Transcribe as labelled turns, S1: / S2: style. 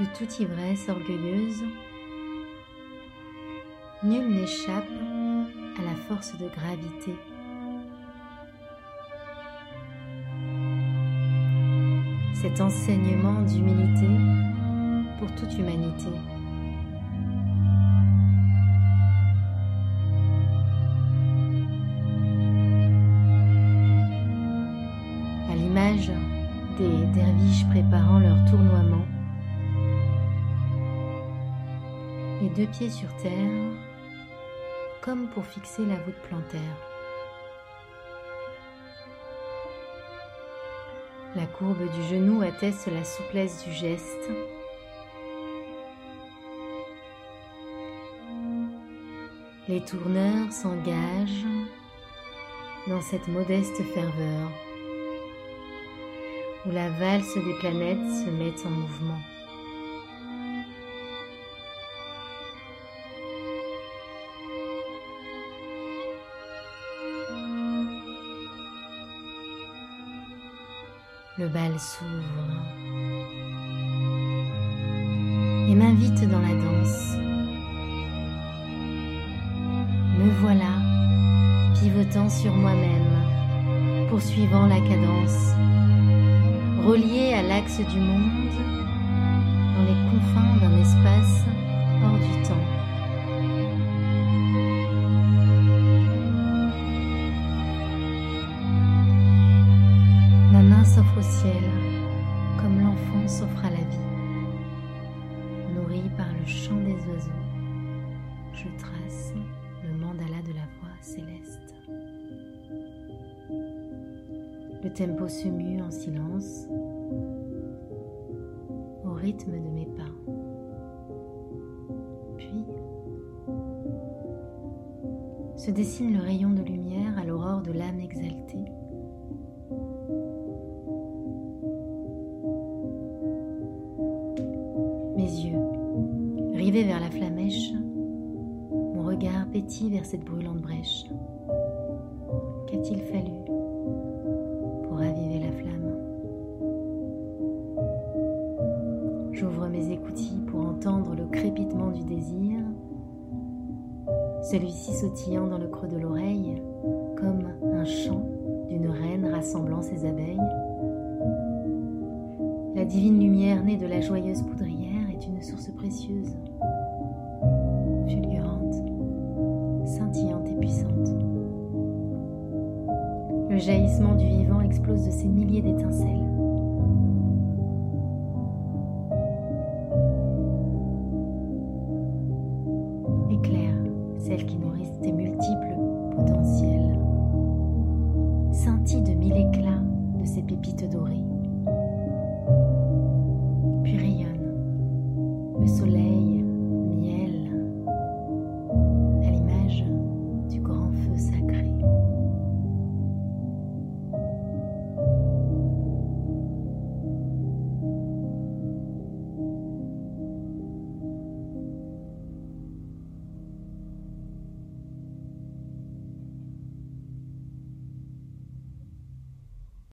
S1: de toute ivresse orgueilleuse, nul n'échappe à la force de gravité. Cet enseignement d'humilité pour toute humanité. À l'image des derviches préparant leur tournoiement, les deux pieds sur terre, comme pour fixer la voûte plantaire. La courbe du genou atteste la souplesse du geste. Les tourneurs s'engagent dans cette modeste ferveur où la valse des planètes se met en mouvement. Le bal s'ouvre et m'invite dans la danse. Me voilà pivotant sur moi-même, poursuivant la cadence, relié à l'axe du monde dans les confins d'un espace s'offre au ciel comme l'enfant s'offre à la vie. Nourri par le chant des oiseaux, je trace le mandala de la voix céleste. Le tempo se mue en silence au rythme de mes pas. Puis se dessine le rayon de lumière à l'aurore de l'âme exaltée. Vers la flamèche, mon regard pétille vers cette brûlante brèche. Qu'a-t-il fallu pour raviver la flamme? J'ouvre mes écoutilles pour entendre le crépitement du désir, celui-ci sautillant dans le creux de l'oreille, comme un chant d'une reine rassemblant ses abeilles. La divine lumière née de la joyeuse poudrière est une source précieuse, jaillissement du vivant explose de ces milliers d'étincelles. Éclaire celles qui nourrissent tes multiples potentiels. Scintille de mille éclats de ces pépites dorées. Puis rayonne le soleil